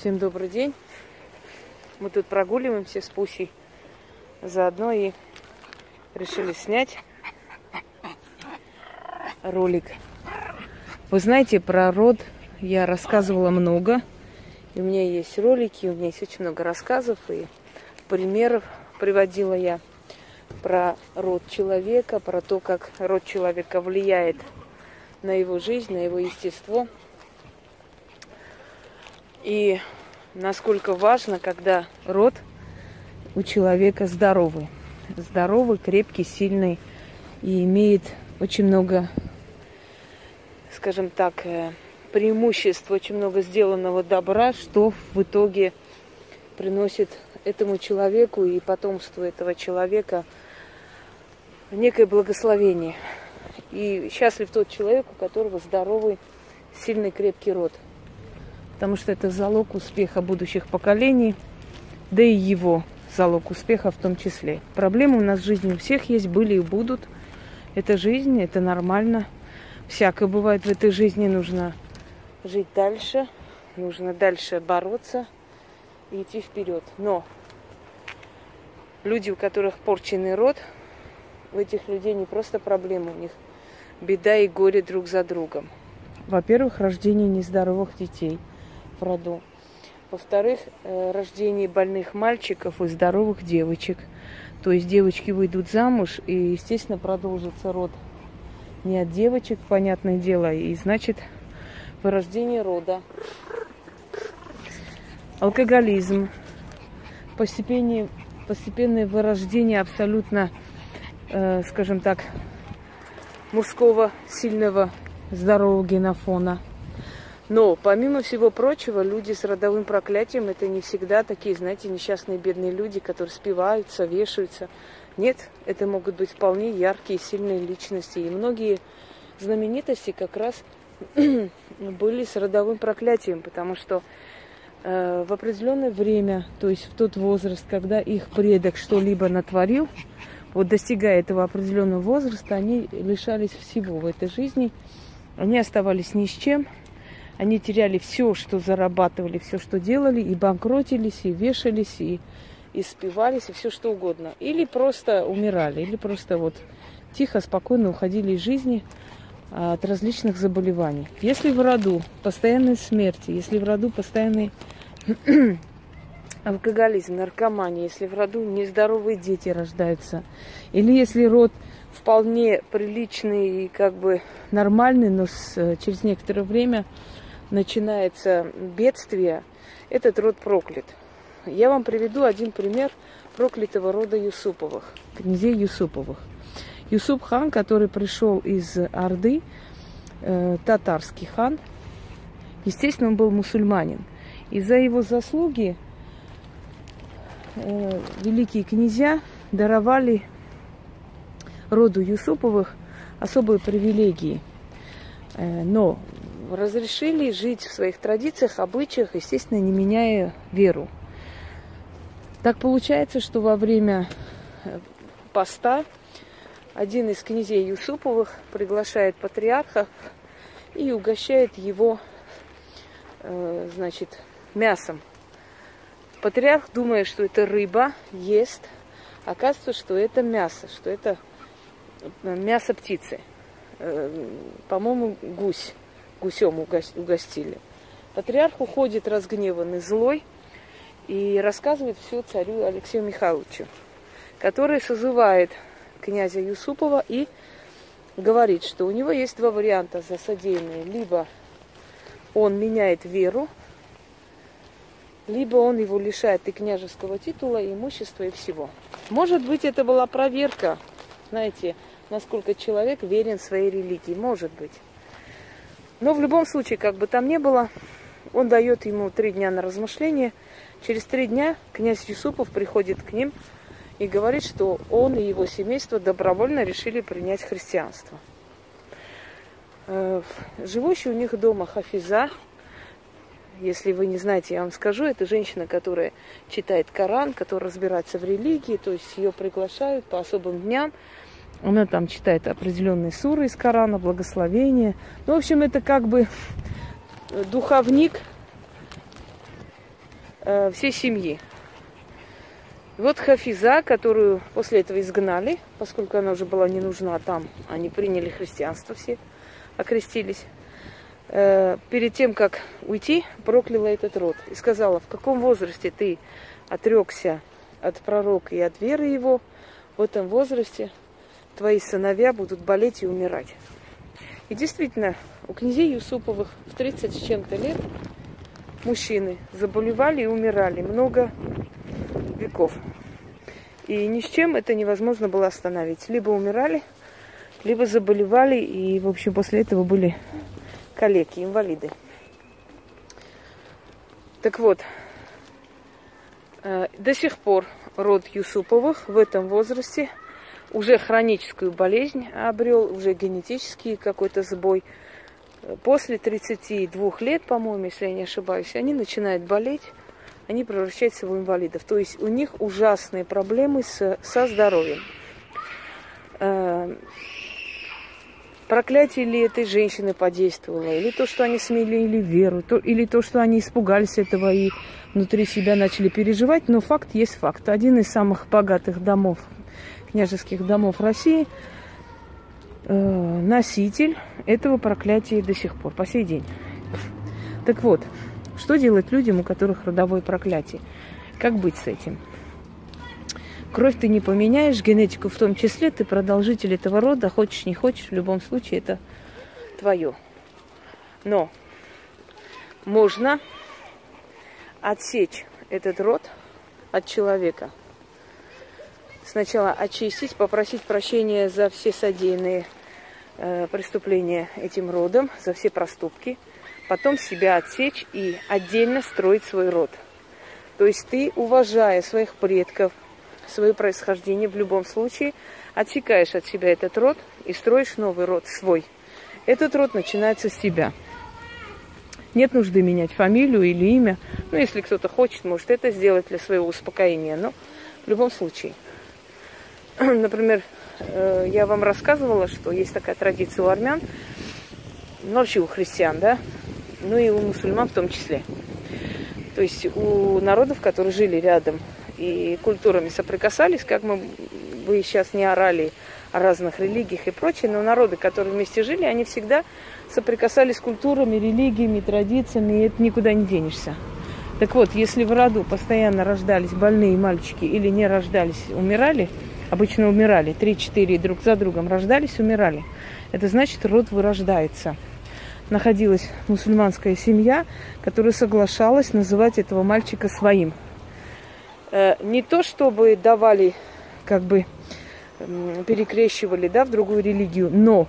Всем добрый день. Мы тут прогуливаемся с Пусей. Заодно и решили снять ролик. Вы знаете, про род я рассказывала много. И у меня есть ролики, у меня есть очень много рассказов и примеров приводила я про род человека, про то, как род человека влияет на его жизнь, на его естество – и насколько важно, когда род у человека здоровый. Здоровый, крепкий, сильный и имеет очень много, скажем так, э, преимуществ, очень много сделанного добра, что в итоге приносит этому человеку и потомству этого человека некое благословение. И счастлив тот человек, у которого здоровый, сильный, крепкий род – потому что это залог успеха будущих поколений, да и его залог успеха в том числе. Проблемы у нас в жизни у всех есть, были и будут. Это жизнь, это нормально. Всякое бывает в этой жизни, нужно жить дальше, нужно дальше бороться и идти вперед. Но люди, у которых порченный род, у этих людей не просто проблемы, у них беда и горе друг за другом. Во-первых, рождение нездоровых детей – в роду. Во-вторых, э, рождение больных мальчиков и здоровых девочек. То есть девочки выйдут замуж и, естественно, продолжится род не от девочек, понятное дело, и значит вырождение рода. Алкоголизм, постепенное, постепенное вырождение абсолютно, э, скажем так, мужского сильного здорового генофона – но, помимо всего прочего, люди с родовым проклятием это не всегда такие, знаете, несчастные бедные люди, которые спиваются, вешаются. Нет, это могут быть вполне яркие, сильные личности. И многие знаменитости как раз были с родовым проклятием, потому что э, в определенное время, то есть в тот возраст, когда их предок что-либо натворил, вот достигая этого определенного возраста, они лишались всего в этой жизни, они оставались ни с чем, они теряли все, что зарабатывали, все, что делали, и банкротились, и вешались, и, и спивались, и все что угодно. Или просто умирали, или просто вот тихо, спокойно уходили из жизни а, от различных заболеваний. Если в роду постоянной смерти, если в роду постоянный алкоголизм, наркомания, если в роду нездоровые дети рождаются, или если род вполне приличный и как бы нормальный, но с, э, через некоторое время начинается бедствие, этот род проклят. Я вам приведу один пример проклятого рода Юсуповых, князей Юсуповых. Юсуп хан, который пришел из Орды, э, татарский хан, естественно, он был мусульманин. И за его заслуги э, великие князья даровали роду Юсуповых особые привилегии. Э, но разрешили жить в своих традициях, обычаях, естественно, не меняя веру. Так получается, что во время э, поста один из князей Юсуповых приглашает патриарха и угощает его, э, значит, мясом. Патриарх, думая, что это рыба, ест. Оказывается, что это мясо, что это э, мясо птицы. По-моему, гусь гусем угостили. Патриарх уходит разгневанный, злой, и рассказывает все царю Алексею Михайловичу, который созывает князя Юсупова и говорит, что у него есть два варианта за содеянное. Либо он меняет веру, либо он его лишает и княжеского титула, и имущества, и всего. Может быть, это была проверка, знаете, насколько человек верен своей религии. Может быть. Но в любом случае, как бы там ни было, он дает ему три дня на размышление. Через три дня князь Юсупов приходит к ним и говорит, что он и его семейство добровольно решили принять христианство. Э, живущий у них дома Хафиза, если вы не знаете, я вам скажу, это женщина, которая читает Коран, которая разбирается в религии, то есть ее приглашают по особым дням она там читает определенные суры из Корана, благословения. Ну, в общем, это как бы духовник э, всей семьи. Вот Хафиза, которую после этого изгнали, поскольку она уже была не нужна там, они приняли христианство все, окрестились. Э, перед тем, как уйти, прокляла этот род и сказала, в каком возрасте ты отрекся от пророка и от веры его, в этом возрасте твои сыновья будут болеть и умирать. И действительно, у князей Юсуповых в 30 с чем-то лет мужчины заболевали и умирали много веков. И ни с чем это невозможно было остановить. Либо умирали, либо заболевали, и, в общем, после этого были калеки, инвалиды. Так вот, э, до сих пор род Юсуповых в этом возрасте уже хроническую болезнь обрел, уже генетический какой-то сбой. После 32 лет, по-моему, если я не ошибаюсь, они начинают болеть, они превращаются в инвалидов. То есть у них ужасные проблемы с, со здоровьем. Э, проклятие ли этой женщины подействовало, или то, что они смелили веру, то, или то, что они испугались этого и внутри себя начали переживать, но факт есть факт. Один из самых богатых домов, княжеских домов России, э, носитель этого проклятия до сих пор, по сей день. Так вот, что делать людям, у которых родовое проклятие? Как быть с этим? Кровь ты не поменяешь, генетику в том числе, ты продолжитель этого рода, хочешь не хочешь, в любом случае это твое. Но можно отсечь этот род от человека. Сначала очистить, попросить прощения за все содеянные э, преступления этим родом, за все проступки. Потом себя отсечь и отдельно строить свой род. То есть ты, уважая своих предков, свое происхождение в любом случае, отсекаешь от себя этот род и строишь новый род свой. Этот род начинается с себя. Нет нужды менять фамилию или имя. Ну, если кто-то хочет, может это сделать для своего успокоения. Но в любом случае. Например, э, я вам рассказывала, что есть такая традиция у армян, ну, вообще у христиан, да, ну и у мусульман в том числе. То есть у народов, которые жили рядом и культурами соприкасались, как мы бы сейчас не орали о разных религиях и прочее, но народы, которые вместе жили, они всегда соприкасались с культурами, религиями, традициями, и это никуда не денешься. Так вот, если в роду постоянно рождались больные мальчики или не рождались, умирали, обычно умирали, 3-4 друг за другом рождались, умирали, это значит, род вырождается. Находилась мусульманская семья, которая соглашалась называть этого мальчика своим – Э, не то чтобы давали, как бы перекрещивали да, в другую религию, но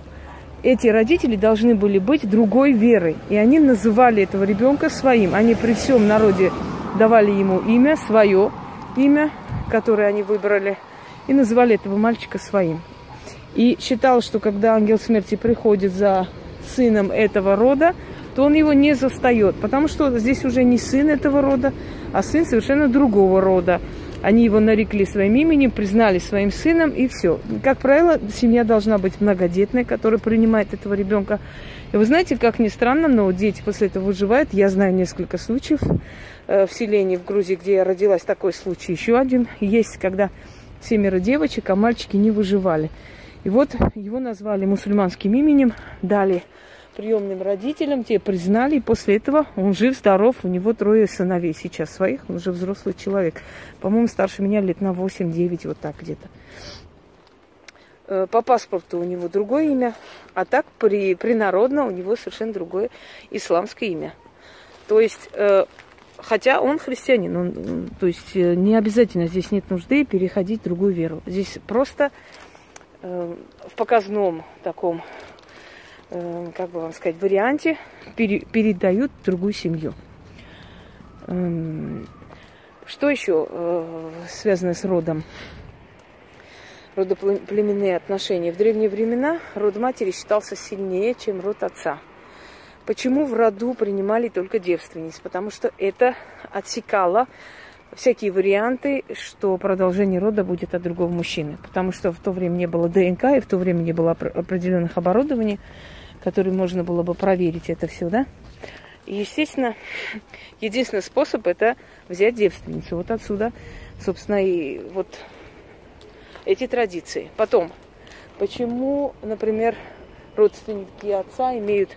эти родители должны были быть другой веры. И они называли этого ребенка своим. Они при всем народе давали ему имя, свое имя, которое они выбрали, и называли этого мальчика своим. И считал, что когда ангел смерти приходит за сыном этого рода, то он его не застает, потому что здесь уже не сын этого рода, а сын совершенно другого рода. Они его нарекли своим именем, признали своим сыном и все. Как правило, семья должна быть многодетной, которая принимает этого ребенка. И вы знаете, как ни странно, но дети после этого выживают. Я знаю несколько случаев э, в селении в Грузии, где я родилась, такой случай еще один есть, когда семеро девочек, а мальчики не выживали. И вот его назвали мусульманским именем, дали приемным родителям, те признали, и после этого он жив, здоров, у него трое сыновей сейчас своих, он уже взрослый человек. По-моему, старше меня лет на 8-9, вот так где-то. Э, по паспорту у него другое имя, а так при, принародно у него совершенно другое исламское имя. То есть, э, хотя он христианин, он, то есть э, не обязательно здесь нет нужды переходить в другую веру. Здесь просто в показном таком Эм, как бы вам сказать, варианте пере, передают другую семью. Эм, что еще э, связано с родом? Родоплеменные отношения. В древние времена род матери считался сильнее, чем род отца. Почему в роду принимали только девственниц? Потому что это отсекало всякие варианты, что продолжение рода будет от другого мужчины. Потому что в то время не было ДНК, и в то время не было определенных оборудований который можно было бы проверить это все, да? И, естественно, единственный способ это взять девственницу. Вот отсюда, собственно, и вот эти традиции. Потом, почему, например, родственники отца имеют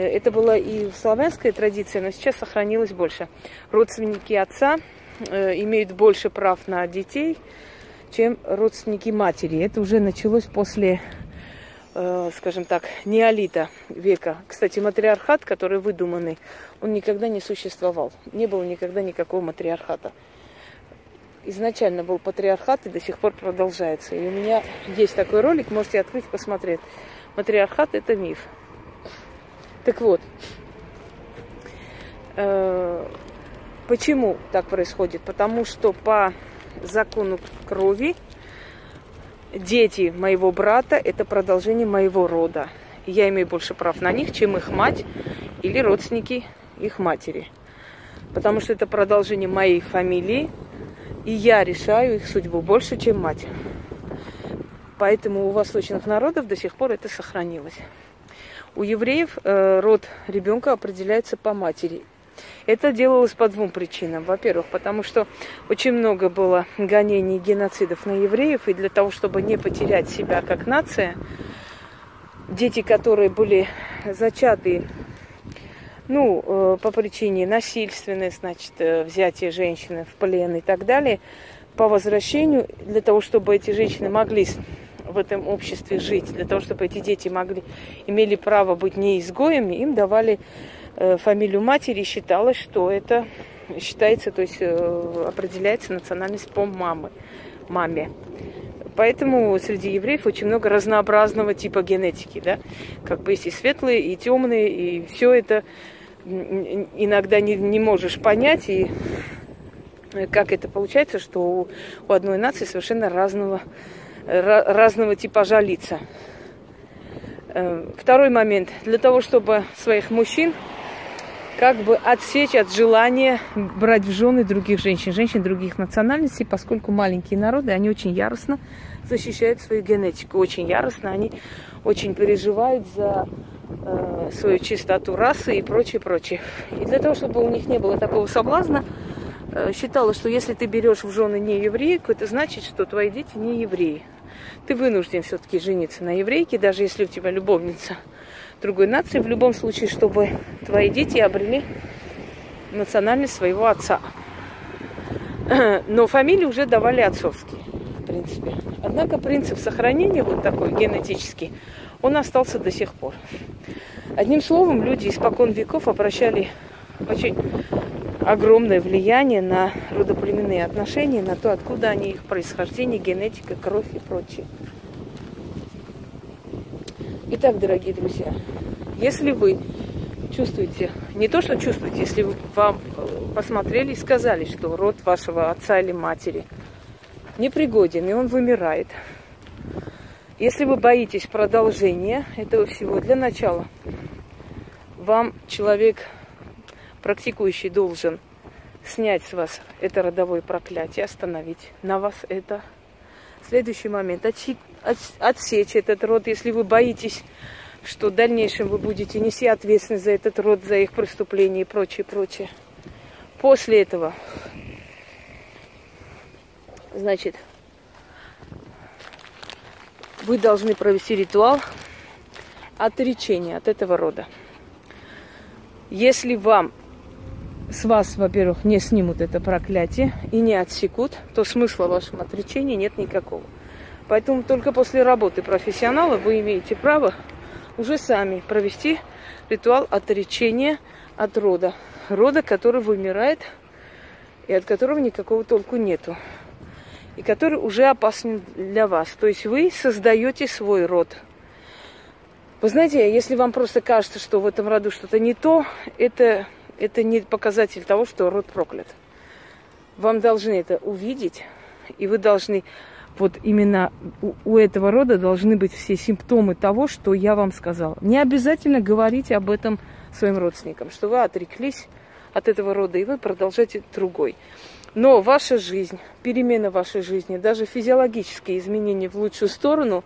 это была и в славянской традиции, но сейчас сохранилось больше. Родственники отца э, имеют больше прав на детей, чем родственники матери. Это уже началось после Э, скажем так, неолита века. Кстати, матриархат, который выдуманный, он никогда не существовал. Не было никогда никакого матриархата. Изначально был патриархат и до сих пор продолжается. И у меня есть такой ролик, можете открыть, посмотреть. Матриархат – это миф. Так вот, э, почему так происходит? Потому что по закону крови дети моего брата – это продолжение моего рода. Я имею больше прав на них, чем их мать или родственники их матери. Потому что это продолжение моей фамилии, и я решаю их судьбу больше, чем мать. Поэтому у восточных народов до сих пор это сохранилось. У евреев э, род ребенка определяется по матери. Это делалось по двум причинам. Во-первых, потому что очень много было гонений и геноцидов на евреев, и для того, чтобы не потерять себя как нация, дети, которые были зачаты ну, э, по причине насильственной, значит, э, взятия женщины в плен и так далее, по возвращению, для того, чтобы эти женщины могли в этом обществе жить, для того, чтобы эти дети могли, имели право быть не изгоями, им давали Э, фамилию матери, считалось, что это считается, то есть э, определяется национальность по мамы, маме. Поэтому среди евреев очень много разнообразного типа генетики, да, как бы есть и светлые, и темные, и все это иногда не, не можешь понять, и как это получается, что у, у одной нации совершенно разного, разного типажа лица. Э, второй момент. Для того, чтобы своих мужчин как бы отсечь от желания брать в жены других женщин, женщин других национальностей, поскольку маленькие народы, они очень яростно защищают свою генетику, очень яростно, они очень переживают за э, свою чистоту расы и прочее, прочее. И для того, чтобы у них не было такого соблазна, э, считалось, что если ты берешь в жены не еврейку, это значит, что твои дети не евреи. Ты вынужден все-таки жениться на еврейке, даже если у тебя любовница – другой нации, в любом случае, чтобы твои дети обрели национальность своего отца. Но фамилии уже давали отцовские, в принципе. Однако принцип сохранения вот такой генетический, он остался до сих пор. Одним словом, люди испокон веков обращали очень огромное влияние на родоплеменные отношения, на то, откуда они, их происхождение, генетика, кровь и прочее. Итак, дорогие друзья, если вы чувствуете, не то, что чувствуете, если вы вам э, посмотрели и сказали, что род вашего отца или матери непригоден, и он вымирает, если вы боитесь продолжения этого всего, для начала вам человек, практикующий, должен снять с вас это родовое проклятие, остановить на вас это. Следующий момент отсечь этот род, если вы боитесь, что в дальнейшем вы будете нести ответственность за этот род, за их преступления и прочее, прочее. После этого, значит, вы должны провести ритуал отречения от этого рода. Если вам с вас, во-первых, не снимут это проклятие и не отсекут, то смысла в вашем отречении нет никакого. Поэтому только после работы профессионала вы имеете право уже сами провести ритуал отречения от рода. Рода, который вымирает и от которого никакого толку нету. И который уже опасен для вас. То есть вы создаете свой род. Вы знаете, если вам просто кажется, что в этом роду что-то не то, это, это не показатель того, что род проклят. Вам должны это увидеть, и вы должны вот именно у, у этого рода должны быть все симптомы того, что я вам сказала. Не обязательно говорить об этом своим родственникам, что вы отреклись от этого рода, и вы продолжаете другой. Но ваша жизнь, перемена вашей жизни, даже физиологические изменения в лучшую сторону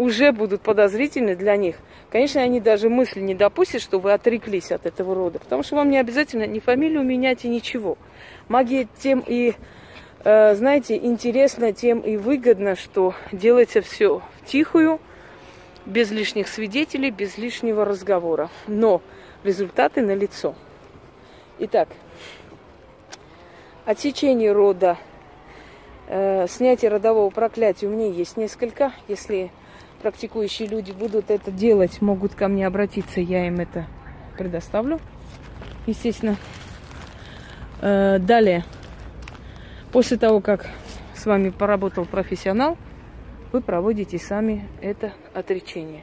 уже будут подозрительны для них. Конечно, они даже мысли не допустят, что вы отреклись от этого рода, потому что вам не обязательно ни фамилию менять и ничего. Магия тем и, э, знаете, интересно, тем и выгодно, что делается все в тихую, без лишних свидетелей, без лишнего разговора. Но результаты налицо. Итак, отсечение рода, э, снятие родового проклятия у меня есть несколько. Если практикующие люди будут это делать, могут ко мне обратиться, я им это предоставлю, естественно. Э, далее, после того, как с вами поработал профессионал, вы проводите сами это отречение.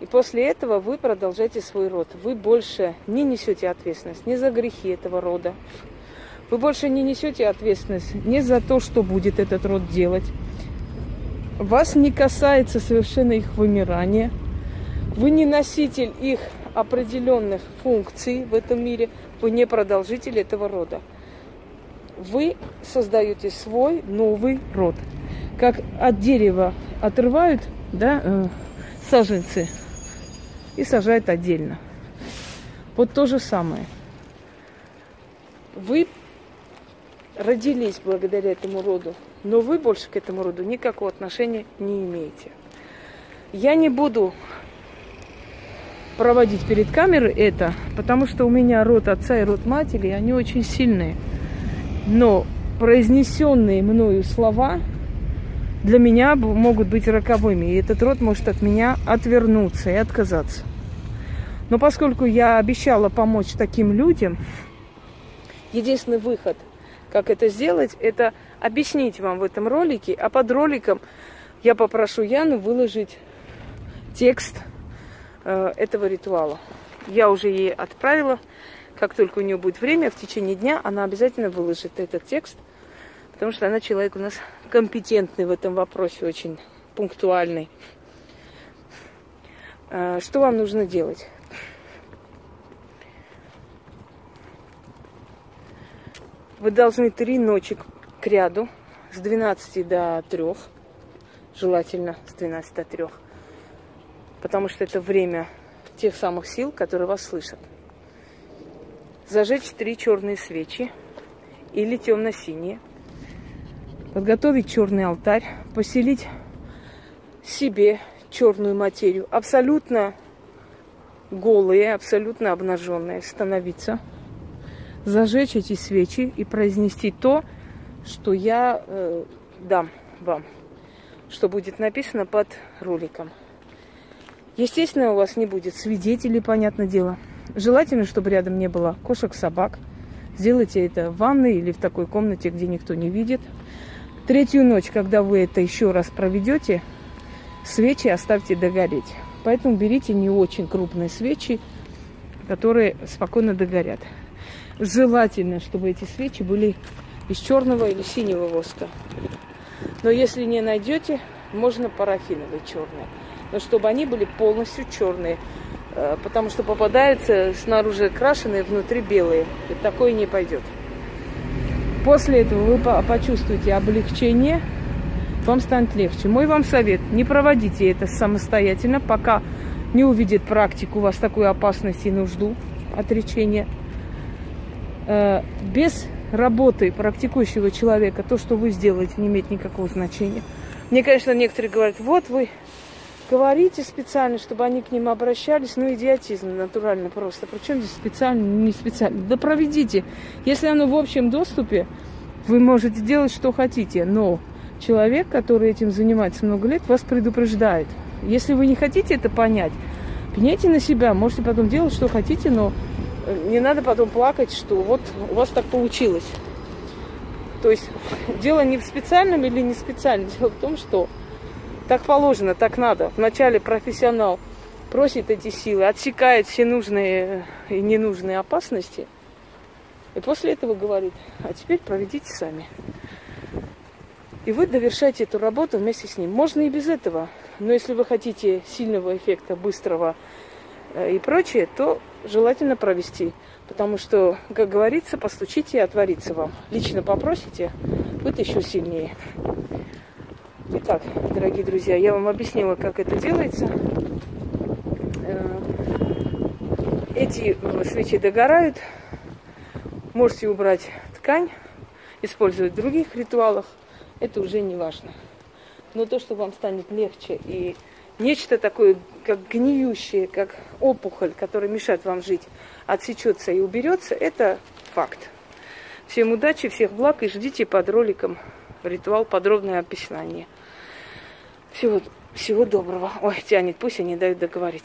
И после этого вы продолжаете свой род. Вы больше не несете ответственность ни за грехи этого рода. Вы больше не несете ответственность ни за то, что будет этот род делать. Вас не касается совершенно их вымирания. Вы не носитель их определенных функций в этом мире. Вы не продолжитель этого рода. Вы создаете свой новый род. Как от дерева отрывают да, э, саженцы и сажают отдельно. Вот то же самое. Вы родились благодаря этому роду, но вы больше к этому роду никакого отношения не имеете. Я не буду проводить перед камерой это, потому что у меня род отца и род матери, они очень сильные. Но произнесенные мною слова для меня могут быть роковыми, и этот род может от меня отвернуться и отказаться. Но поскольку я обещала помочь таким людям, единственный выход, как это сделать, это объяснить вам в этом ролике, а под роликом я попрошу Яну выложить текст э, этого ритуала. Я уже ей отправила, как только у нее будет время, в течение дня она обязательно выложит этот текст – потому что она человек у нас компетентный в этом вопросе, очень пунктуальный. А, что вам нужно делать? Вы должны три ночи к ряду с 12 до 3, желательно с 12 до 3, потому что это время тех самых сил, которые вас слышат. Зажечь три черные свечи или темно-синие – подготовить черный алтарь, поселить себе черную материю, абсолютно голые, абсолютно обнаженные, становиться, зажечь эти свечи и произнести то, что я э, дам вам, что будет написано под роликом. Естественно, у вас не будет свидетелей, понятное дело. Желательно, чтобы рядом не было кошек, собак. Сделайте это в ванной или в такой комнате, где никто не видит. Третью ночь, когда вы это еще раз проведете, свечи оставьте догореть. Поэтому берите не очень крупные свечи, которые спокойно догорят. Желательно, чтобы эти свечи были из черного или синего воска. Но если не найдете, можно парафиновые черные. Но чтобы они были полностью черные. Э, потому что попадаются снаружи крашеные, внутри белые. И такое не пойдет. После этого вы почувствуете облегчение, вам станет легче. Мой вам совет, не проводите это самостоятельно, пока не увидит практику у вас такую опасность и нужду отречения. Э, без работы практикующего человека то, что вы сделаете, не имеет никакого значения. Мне, конечно, некоторые говорят, вот вы говорите специально, чтобы они к ним обращались. Ну, идиотизм натурально просто. Причем здесь специально, не специально. Да проведите. Если оно в общем доступе, вы можете делать, что хотите. Но человек, который этим занимается много лет, вас предупреждает. Если вы не хотите это понять, пеняйте на себя. Можете потом делать, что хотите, но не надо потом плакать, что вот у вас так получилось. То есть дело не в специальном или не специальном. Дело в том, что так положено, так надо. Вначале профессионал просит эти силы, отсекает все нужные и ненужные опасности. И после этого говорит, а теперь проведите сами. И вы довершаете эту работу вместе с ним. Можно и без этого. Но если вы хотите сильного эффекта, быстрого э, и прочее, то желательно провести. Потому что, как говорится, постучите и отворится вам. Лично попросите, будет еще сильнее. Итак, дорогие друзья, я вам объяснила, как это делается. Э, эти свечи догорают. Можете убрать ткань, использовать в других ритуалах. Это уже не важно. Но то, что вам станет легче и нечто такое, как гниющее, как опухоль, которая мешает вам жить, отсечется и уберется, это факт. Всем удачи, всех благ и ждите под роликом ритуал подробное описание. Всего, всего доброго. Ой, тянет, пусть они дают договорить.